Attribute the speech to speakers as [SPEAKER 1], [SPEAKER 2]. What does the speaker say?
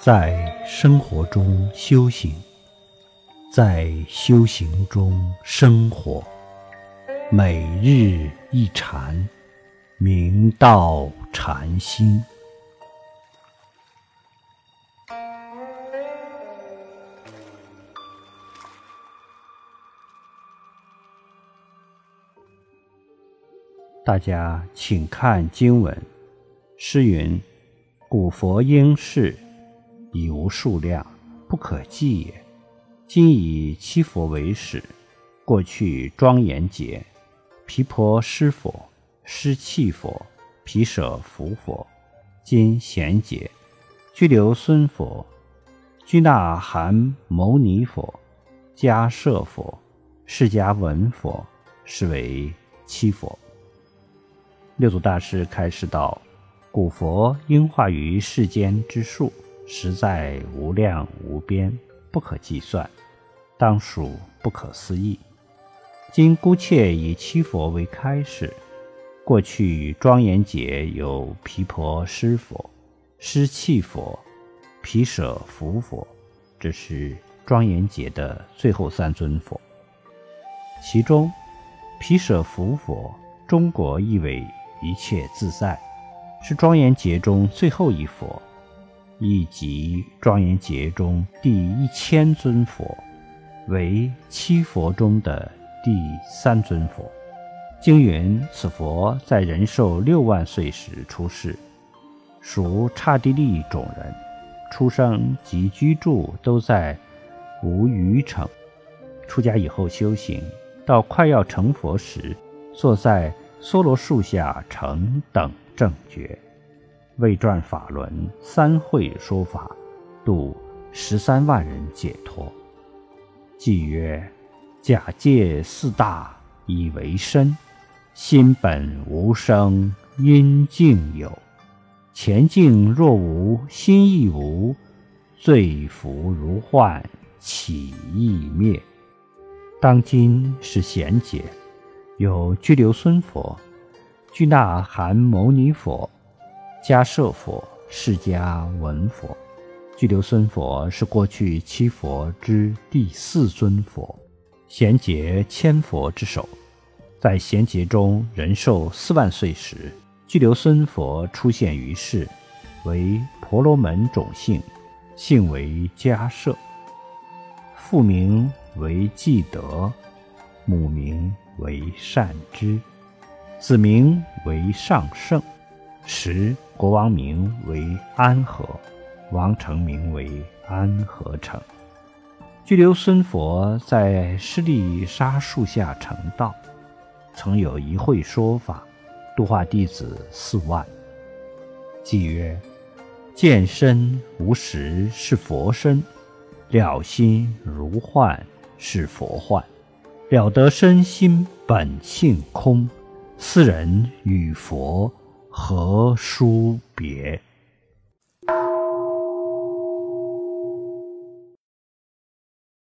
[SPEAKER 1] 在生活中修行，在修行中生活，每日一禅，明道禅心。大家请看经文，诗云：“古佛应是。”已无数量，不可计也。今以七佛为始，过去庄严劫，毗婆施佛、施气佛、毗舍浮佛；今贤劫，拘留孙佛、拘那含牟尼佛、迦摄佛、释迦文佛，是为七佛。六祖大师开示道：古佛应化于世间之数。实在无量无边，不可计算，当属不可思议。今姑且以七佛为开始。过去庄严劫有毗婆施佛、施气佛、毗舍浮佛，这是庄严劫的最后三尊佛。其中，毗舍浮佛，中国译为一切自在，是庄严劫中最后一佛。亦即庄严劫中第一千尊佛，为七佛中的第三尊佛。经云：此佛在人寿六万岁时出世，属刹帝利种人，出生及居住都在无余城。出家以后修行，到快要成佛时，坐在梭罗树下成等正觉。为传法轮三会说法，度十三万人解脱。即曰：假借四大以为身，心本无生，因境有。前境若无，心亦无，罪福如幻，起亦灭。当今是贤劫，有拘留孙佛、拘那含牟尼佛。迦摄佛、释迦文佛、居留孙佛是过去七佛之第四尊佛，贤劫千佛之首。在贤劫中，人寿四万岁时，居留孙佛出现于世，为婆罗门种姓，姓为迦摄，父名为季德，母名为善知，子名为上圣。时国王名为安和，王城名为安和城。拘留孙佛在施利沙树下成道，曾有一会说法，度化弟子四万。即曰：见身无实是佛身，了心如幻是佛幻，了得身心本性空，斯人与佛。何书别？